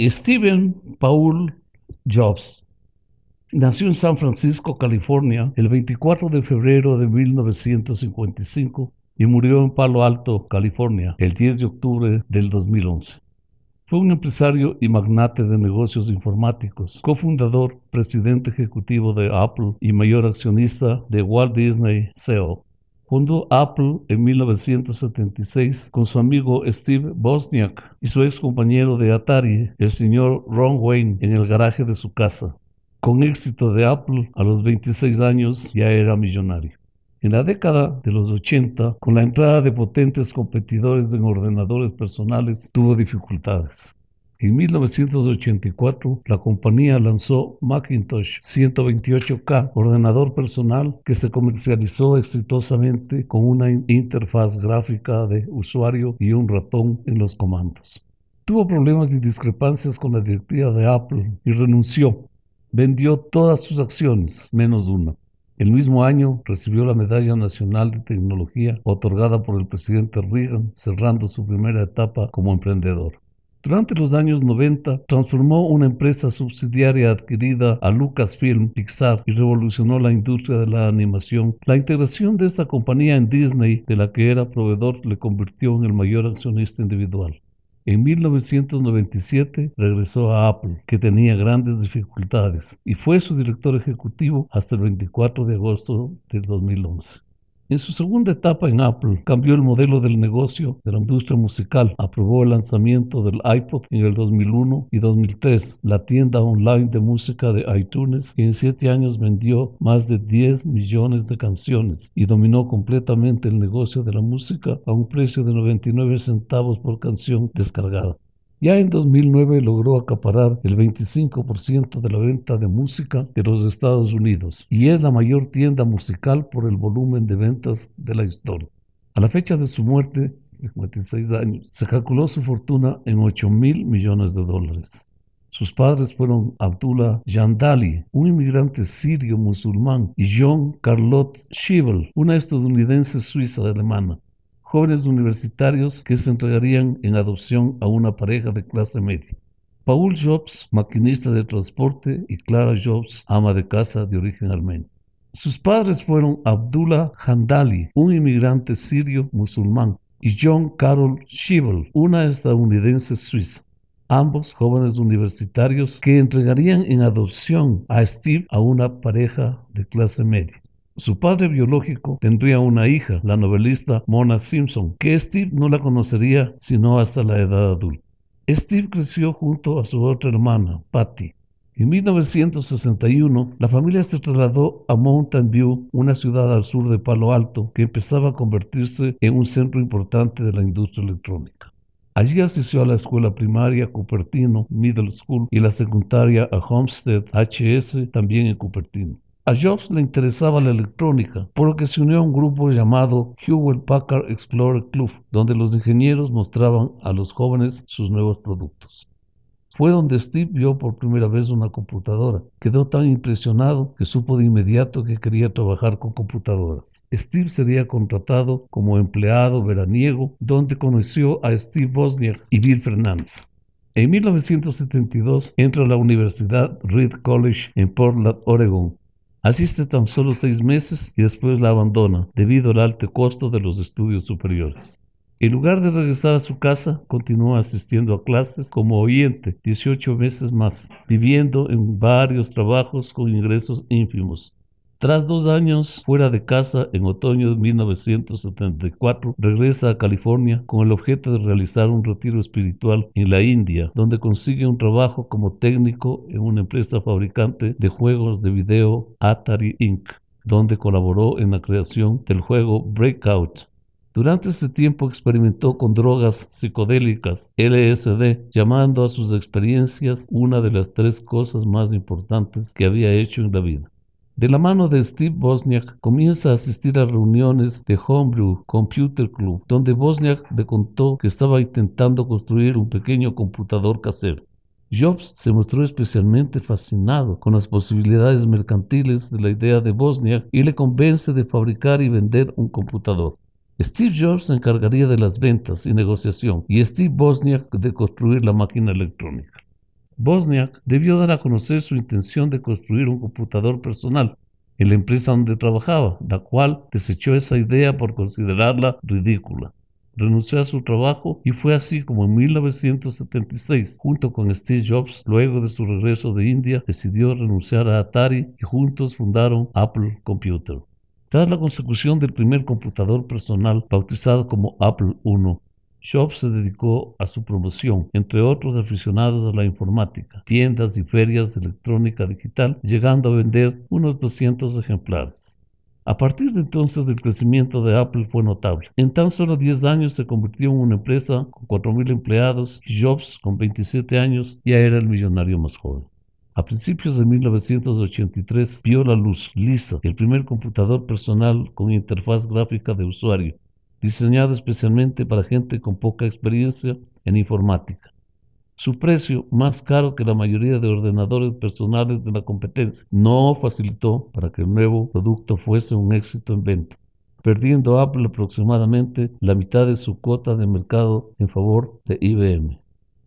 Steven Paul Jobs nació en San Francisco, California, el 24 de febrero de 1955 y murió en Palo Alto, California, el 10 de octubre del 2011. Fue un empresario y magnate de negocios informáticos, cofundador, presidente ejecutivo de Apple y mayor accionista de Walt Disney CEO. Fundó Apple en 1976 con su amigo Steve Bosniak y su ex compañero de Atari, el señor Ron Wayne, en el garaje de su casa. Con éxito de Apple, a los 26 años ya era millonario. En la década de los 80, con la entrada de potentes competidores en ordenadores personales, tuvo dificultades. En 1984, la compañía lanzó Macintosh 128K, ordenador personal que se comercializó exitosamente con una interfaz gráfica de usuario y un ratón en los comandos. Tuvo problemas y discrepancias con la directiva de Apple y renunció. Vendió todas sus acciones, menos una. El mismo año recibió la Medalla Nacional de Tecnología otorgada por el presidente Reagan, cerrando su primera etapa como emprendedor. Durante los años 90 transformó una empresa subsidiaria adquirida a Lucasfilm Pixar y revolucionó la industria de la animación. La integración de esta compañía en Disney, de la que era proveedor, le convirtió en el mayor accionista individual. En 1997 regresó a Apple, que tenía grandes dificultades, y fue su director ejecutivo hasta el 24 de agosto del 2011. En su segunda etapa en Apple, cambió el modelo del negocio de la industria musical. Aprobó el lanzamiento del iPod en el 2001 y 2003, la tienda online de música de iTunes, que en siete años vendió más de 10 millones de canciones y dominó completamente el negocio de la música a un precio de 99 centavos por canción descargada. Ya en 2009 logró acaparar el 25% de la venta de música de los Estados Unidos y es la mayor tienda musical por el volumen de ventas de la historia. A la fecha de su muerte, 56 años, se calculó su fortuna en 8 mil millones de dólares. Sus padres fueron Abdullah Jandali, un inmigrante sirio musulmán, y John Carlotte Schiebel, una estadounidense suiza alemana jóvenes universitarios que se entregarían en adopción a una pareja de clase media. Paul Jobs, maquinista de transporte, y Clara Jobs, ama de casa de origen armenio. Sus padres fueron Abdullah Handali, un inmigrante sirio musulmán, y John Carol Schiebel, una estadounidense suiza. Ambos jóvenes universitarios que entregarían en adopción a Steve a una pareja de clase media. Su padre biológico tendría una hija, la novelista Mona Simpson, que Steve no la conocería sino hasta la edad adulta. Steve creció junto a su otra hermana, Patty. En 1961, la familia se trasladó a Mountain View, una ciudad al sur de Palo Alto que empezaba a convertirse en un centro importante de la industria electrónica. Allí asistió a la escuela primaria Cupertino Middle School y la secundaria a Homestead HS, también en Cupertino. A Jobs le interesaba la electrónica, por lo que se unió a un grupo llamado Hewlett Packard Explorer Club, donde los ingenieros mostraban a los jóvenes sus nuevos productos. Fue donde Steve vio por primera vez una computadora. Quedó tan impresionado que supo de inmediato que quería trabajar con computadoras. Steve sería contratado como empleado veraniego, donde conoció a Steve Bosniak y Bill Fernández. En 1972 entra a la Universidad Reed College en Portland, Oregon, Asiste tan solo seis meses y después la abandona debido al alto costo de los estudios superiores. En lugar de regresar a su casa, continúa asistiendo a clases como oyente 18 meses más, viviendo en varios trabajos con ingresos ínfimos. Tras dos años fuera de casa, en otoño de 1974, regresa a California con el objeto de realizar un retiro espiritual en la India, donde consigue un trabajo como técnico en una empresa fabricante de juegos de video Atari Inc., donde colaboró en la creación del juego Breakout. Durante ese tiempo experimentó con drogas psicodélicas, LSD, llamando a sus experiencias una de las tres cosas más importantes que había hecho en la vida. De la mano de Steve Bosniak comienza a asistir a reuniones de Homebrew Computer Club, donde Bosniak le contó que estaba intentando construir un pequeño computador casero. Jobs se mostró especialmente fascinado con las posibilidades mercantiles de la idea de Bosniak y le convence de fabricar y vender un computador. Steve Jobs se encargaría de las ventas y negociación y Steve Bosniak de construir la máquina electrónica. Bosniak debió dar a conocer su intención de construir un computador personal en la empresa donde trabajaba, la cual desechó esa idea por considerarla ridícula. Renunció a su trabajo y fue así como en 1976, junto con Steve Jobs, luego de su regreso de India, decidió renunciar a Atari y juntos fundaron Apple Computer. Tras la consecución del primer computador personal bautizado como Apple I, Jobs se dedicó a su promoción, entre otros aficionados a la informática, tiendas y ferias de electrónica digital, llegando a vender unos 200 ejemplares. A partir de entonces el crecimiento de Apple fue notable. En tan solo 10 años se convirtió en una empresa con 4.000 empleados y Jobs, con 27 años, ya era el millonario más joven. A principios de 1983 vio la luz Lisa, el primer computador personal con interfaz gráfica de usuario, diseñado especialmente para gente con poca experiencia en informática. Su precio, más caro que la mayoría de ordenadores personales de la competencia, no facilitó para que el nuevo producto fuese un éxito en venta, perdiendo Apple aproximadamente la mitad de su cuota de mercado en favor de IBM.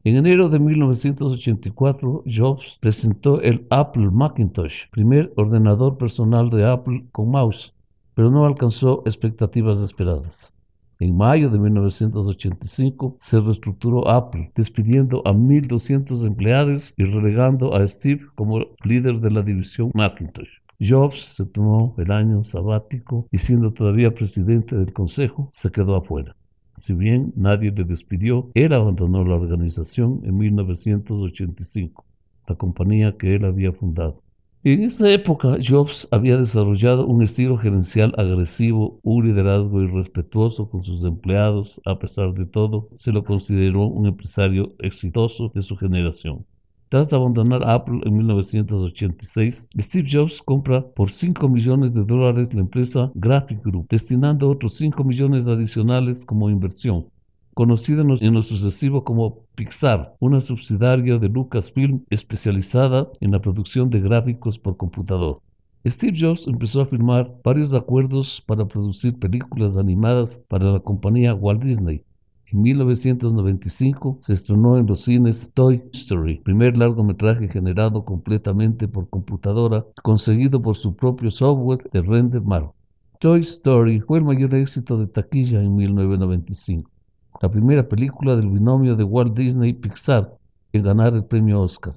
En enero de 1984, Jobs presentó el Apple Macintosh, primer ordenador personal de Apple con mouse, pero no alcanzó expectativas esperadas. En mayo de 1985 se reestructuró Apple, despidiendo a 1.200 empleados y relegando a Steve como líder de la división Macintosh. Jobs se tomó el año sabático y siendo todavía presidente del consejo, se quedó afuera. Si bien nadie le despidió, él abandonó la organización en 1985, la compañía que él había fundado. En esa época, Jobs había desarrollado un estilo gerencial agresivo, un liderazgo irrespetuoso con sus empleados. A pesar de todo, se lo consideró un empresario exitoso de su generación. Tras abandonar Apple en 1986, Steve Jobs compra por 5 millones de dólares la empresa Graphic Group, destinando otros 5 millones adicionales como inversión conocida en lo sucesivo como Pixar, una subsidiaria de Lucasfilm especializada en la producción de gráficos por computador. Steve Jobs empezó a firmar varios acuerdos para producir películas animadas para la compañía Walt Disney. En 1995 se estrenó en los cines Toy Story, primer largometraje generado completamente por computadora, conseguido por su propio software de render malo. Toy Story fue el mayor éxito de taquilla en 1995 la primera película del binomio de Walt Disney y Pixar en ganar el premio Oscar.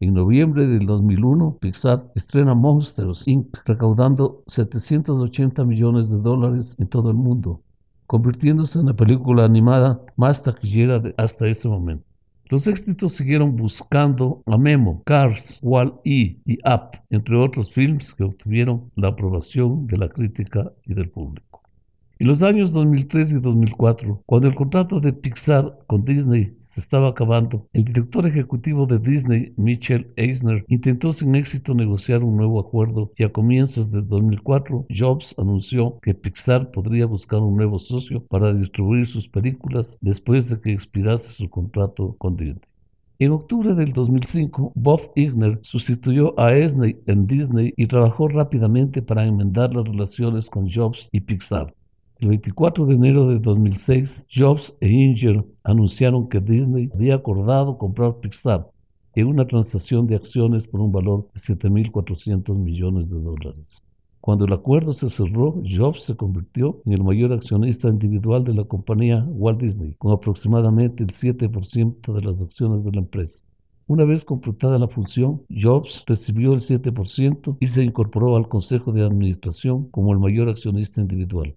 En noviembre del 2001, Pixar estrena Monsters Inc., recaudando 780 millones de dólares en todo el mundo, convirtiéndose en la película animada más taquillera de hasta ese momento. Los éxitos siguieron buscando a Memo, Cars, Wall-E y Up, entre otros films que obtuvieron la aprobación de la crítica y del público. En los años 2003 y 2004, cuando el contrato de Pixar con Disney se estaba acabando, el director ejecutivo de Disney, Mitchell Eisner, intentó sin éxito negociar un nuevo acuerdo y a comienzos de 2004, Jobs anunció que Pixar podría buscar un nuevo socio para distribuir sus películas después de que expirase su contrato con Disney. En octubre del 2005, Bob Eisner sustituyó a Eisner en Disney y trabajó rápidamente para enmendar las relaciones con Jobs y Pixar. El 24 de enero de 2006, Jobs e Inger anunciaron que Disney había acordado comprar Pixar en una transacción de acciones por un valor de 7.400 millones de dólares. Cuando el acuerdo se cerró, Jobs se convirtió en el mayor accionista individual de la compañía Walt Disney, con aproximadamente el 7% de las acciones de la empresa. Una vez completada la función, Jobs recibió el 7% y se incorporó al Consejo de Administración como el mayor accionista individual.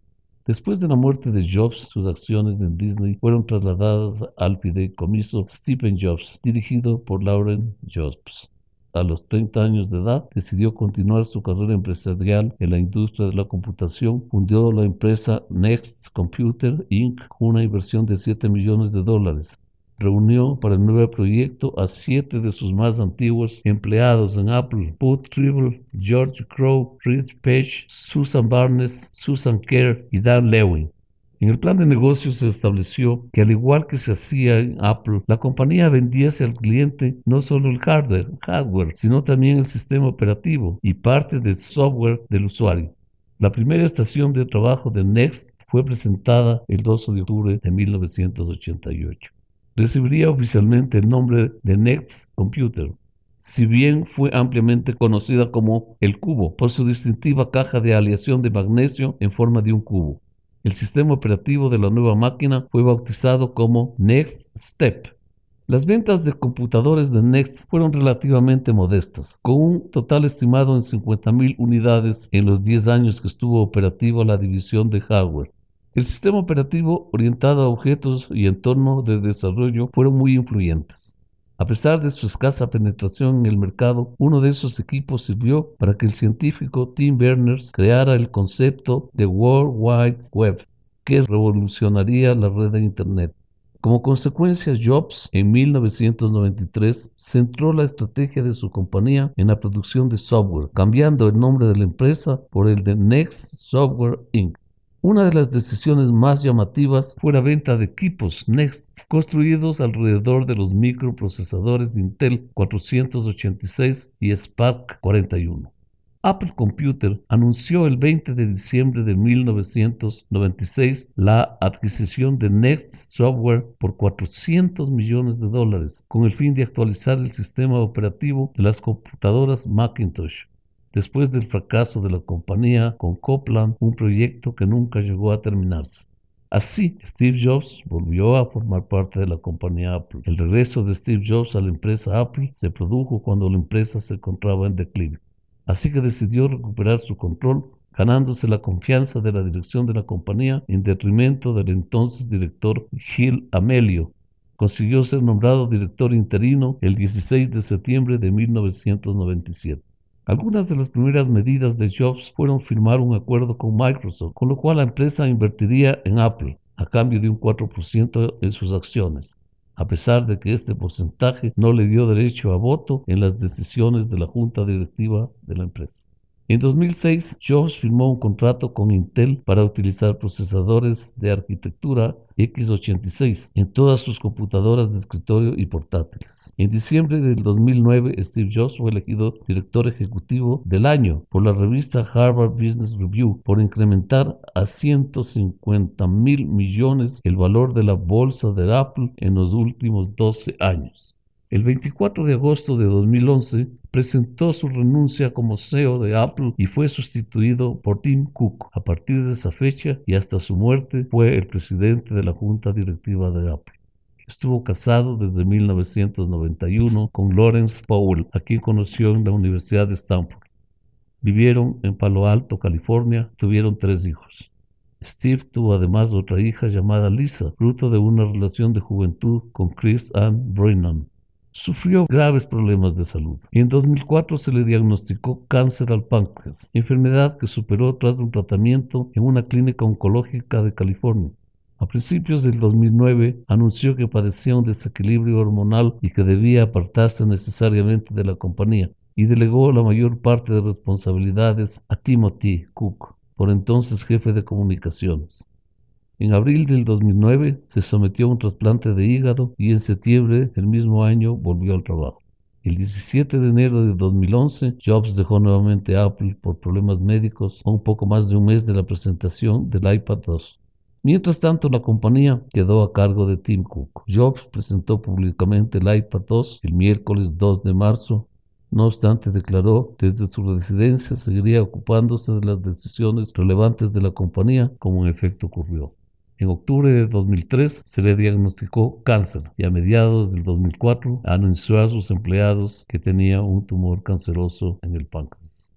Después de la muerte de Jobs, sus acciones en Disney fueron trasladadas al fideicomiso Stephen Jobs, dirigido por Lauren Jobs. A los 30 años de edad, decidió continuar su carrera empresarial en la industria de la computación. Fundó la empresa Next Computer Inc., una inversión de 7 millones de dólares reunió para el nuevo proyecto a siete de sus más antiguos empleados en Apple, Bud Tribble, George Crow, Rich Page, Susan Barnes, Susan Kerr y Dan Lewin. En el plan de negocio se estableció que al igual que se hacía en Apple, la compañía vendiese al cliente no solo el hardware, hardware, sino también el sistema operativo y parte del software del usuario. La primera estación de trabajo de Next fue presentada el 12 de octubre de 1988. Recibiría oficialmente el nombre de Next Computer. Si bien fue ampliamente conocida como el cubo por su distintiva caja de aleación de magnesio en forma de un cubo. El sistema operativo de la nueva máquina fue bautizado como Next Step. Las ventas de computadores de Next fueron relativamente modestas, con un total estimado en 50.000 unidades en los 10 años que estuvo operativa la división de hardware. El sistema operativo orientado a objetos y entorno de desarrollo fueron muy influyentes. A pesar de su escasa penetración en el mercado, uno de esos equipos sirvió para que el científico Tim Berners creara el concepto de World Wide Web, que revolucionaría la red de Internet. Como consecuencia, Jobs en 1993 centró la estrategia de su compañía en la producción de software, cambiando el nombre de la empresa por el de Next Software Inc. Una de las decisiones más llamativas fue la venta de equipos Next construidos alrededor de los microprocesadores Intel 486 y Spark 41. Apple Computer anunció el 20 de diciembre de 1996 la adquisición de Next Software por 400 millones de dólares con el fin de actualizar el sistema operativo de las computadoras Macintosh después del fracaso de la compañía con Copland, un proyecto que nunca llegó a terminarse. Así, Steve Jobs volvió a formar parte de la compañía Apple. El regreso de Steve Jobs a la empresa Apple se produjo cuando la empresa se encontraba en declive. Así que decidió recuperar su control, ganándose la confianza de la dirección de la compañía en detrimento del entonces director Gil Amelio. Consiguió ser nombrado director interino el 16 de septiembre de 1997. Algunas de las primeras medidas de Jobs fueron firmar un acuerdo con Microsoft, con lo cual la empresa invertiría en Apple a cambio de un 4% en sus acciones, a pesar de que este porcentaje no le dio derecho a voto en las decisiones de la junta directiva de la empresa. En 2006, Jobs firmó un contrato con Intel para utilizar procesadores de arquitectura x86 en todas sus computadoras de escritorio y portátiles. En diciembre del 2009, Steve Jobs fue elegido director ejecutivo del año por la revista Harvard Business Review por incrementar a 150 mil millones el valor de la bolsa de Apple en los últimos 12 años. El 24 de agosto de 2011 presentó su renuncia como CEO de Apple y fue sustituido por Tim Cook. A partir de esa fecha y hasta su muerte fue el presidente de la junta directiva de Apple. Estuvo casado desde 1991 con Lawrence Powell, a quien conoció en la Universidad de Stanford. Vivieron en Palo Alto, California, tuvieron tres hijos. Steve tuvo además otra hija llamada Lisa, fruto de una relación de juventud con Chris Ann Brennan sufrió graves problemas de salud y en 2004 se le diagnosticó cáncer al páncreas, enfermedad que superó tras un tratamiento en una clínica oncológica de California. A principios del 2009 anunció que padecía un desequilibrio hormonal y que debía apartarse necesariamente de la compañía y delegó la mayor parte de responsabilidades a Timothy Cook, por entonces jefe de comunicaciones. En abril del 2009 se sometió a un trasplante de hígado y en septiembre del mismo año volvió al trabajo. El 17 de enero de 2011, Jobs dejó nuevamente Apple por problemas médicos a un poco más de un mes de la presentación del iPad 2. Mientras tanto, la compañía quedó a cargo de Tim Cook. Jobs presentó públicamente el iPad 2 el miércoles 2 de marzo. No obstante, declaró desde su residencia seguiría ocupándose de las decisiones relevantes de la compañía, como en efecto ocurrió. En octubre de 2003 se le diagnosticó cáncer y a mediados del 2004 anunció a sus empleados que tenía un tumor canceroso en el páncreas.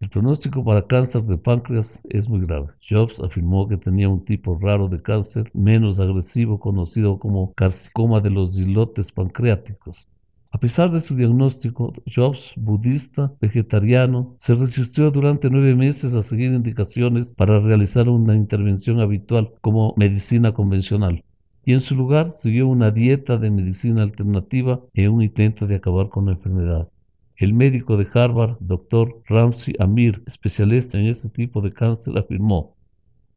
El pronóstico para cáncer de páncreas es muy grave. Jobs afirmó que tenía un tipo raro de cáncer menos agresivo conocido como carcinoma de los islotes pancreáticos, a pesar de su diagnóstico, Jobs, budista, vegetariano, se resistió durante nueve meses a seguir indicaciones para realizar una intervención habitual como medicina convencional y en su lugar siguió una dieta de medicina alternativa en un intento de acabar con la enfermedad. El médico de Harvard, Dr. Ramsey Amir, especialista en este tipo de cáncer, afirmó,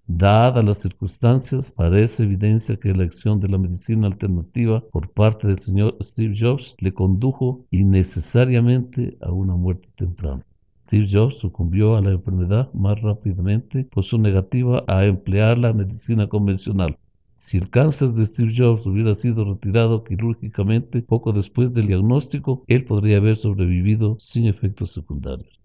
Dadas las circunstancias, parece evidencia que la acción de la medicina alternativa por parte del señor Steve Jobs le condujo innecesariamente a una muerte temprana. Steve Jobs sucumbió a la enfermedad más rápidamente por su negativa a emplear la medicina convencional. Si el cáncer de Steve Jobs hubiera sido retirado quirúrgicamente poco después del diagnóstico, él podría haber sobrevivido sin efectos secundarios.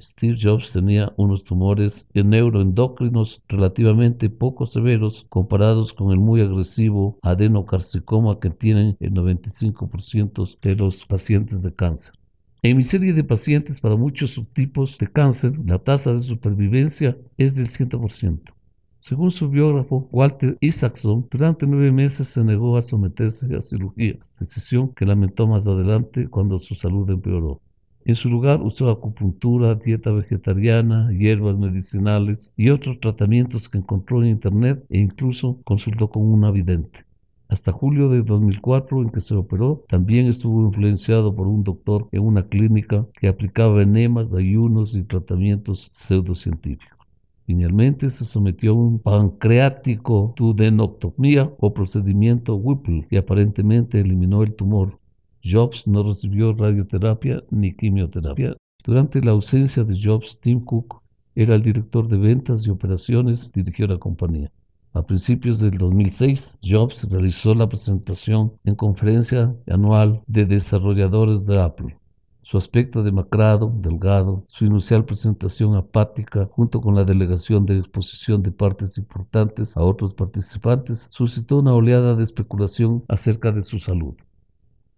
Steve Jobs tenía unos tumores neuroendocrinos relativamente poco severos comparados con el muy agresivo adenocarcinoma que tienen el 95% de los pacientes de cáncer. En mi serie de pacientes para muchos subtipos de cáncer, la tasa de supervivencia es del 100%. Según su biógrafo Walter Isaacson, durante nueve meses se negó a someterse a cirugía, decisión que lamentó más adelante cuando su salud empeoró. En su lugar usó acupuntura, dieta vegetariana, hierbas medicinales y otros tratamientos que encontró en Internet e incluso consultó con una vidente. Hasta julio de 2004, en que se operó, también estuvo influenciado por un doctor en una clínica que aplicaba enemas, ayunos y tratamientos pseudocientíficos. Finalmente se sometió a un pancreático duodenectomía o procedimiento Whipple y aparentemente eliminó el tumor. Jobs no recibió radioterapia ni quimioterapia. Durante la ausencia de Jobs, Tim Cook era el director de ventas y operaciones, dirigió la compañía. A principios del 2006, Jobs realizó la presentación en conferencia anual de desarrolladores de Apple. Su aspecto demacrado, delgado, su inicial presentación apática, junto con la delegación de exposición de partes importantes a otros participantes, suscitó una oleada de especulación acerca de su salud.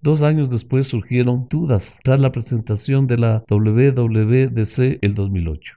Dos años después surgieron dudas tras la presentación de la WWDC el 2008.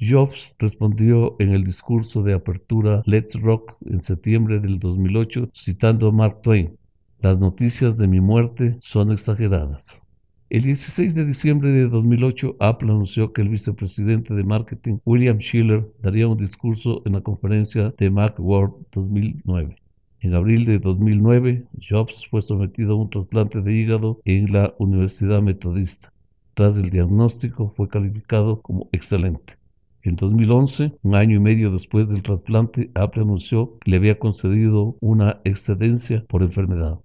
Jobs respondió en el discurso de apertura Let's Rock en septiembre del 2008 citando a Mark Twain, las noticias de mi muerte son exageradas. El 16 de diciembre de 2008, Apple anunció que el vicepresidente de marketing, William Schiller, daría un discurso en la conferencia de Macworld 2009. En abril de 2009, Jobs fue sometido a un trasplante de hígado en la Universidad Metodista. Tras el diagnóstico, fue calificado como excelente. En 2011, un año y medio después del trasplante, Apple anunció que le había concedido una excedencia por enfermedad.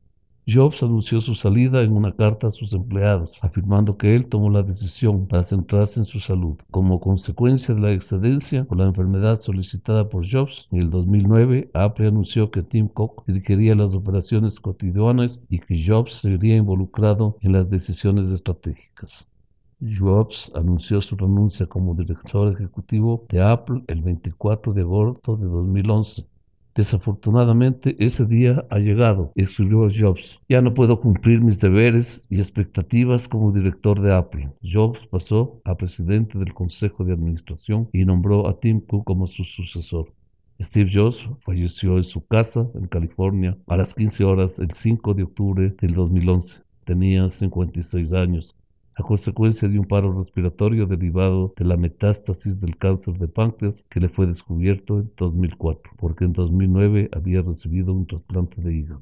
Jobs anunció su salida en una carta a sus empleados, afirmando que él tomó la decisión para centrarse en su salud. Como consecuencia de la excedencia por la enfermedad solicitada por Jobs, en el 2009 Apple anunció que Tim Cook dirigiría las operaciones cotidianas y que Jobs sería involucrado en las decisiones estratégicas. Jobs anunció su renuncia como director ejecutivo de Apple el 24 de agosto de 2011. Desafortunadamente ese día ha llegado, escribió Jobs. Ya no puedo cumplir mis deberes y expectativas como director de Apple. Jobs pasó a presidente del Consejo de Administración y nombró a Tim Cook como su sucesor. Steve Jobs falleció en su casa en California a las 15 horas el 5 de octubre del 2011. Tenía 56 años a consecuencia de un paro respiratorio derivado de la metástasis del cáncer de páncreas que le fue descubierto en 2004, porque en 2009 había recibido un trasplante de hígado.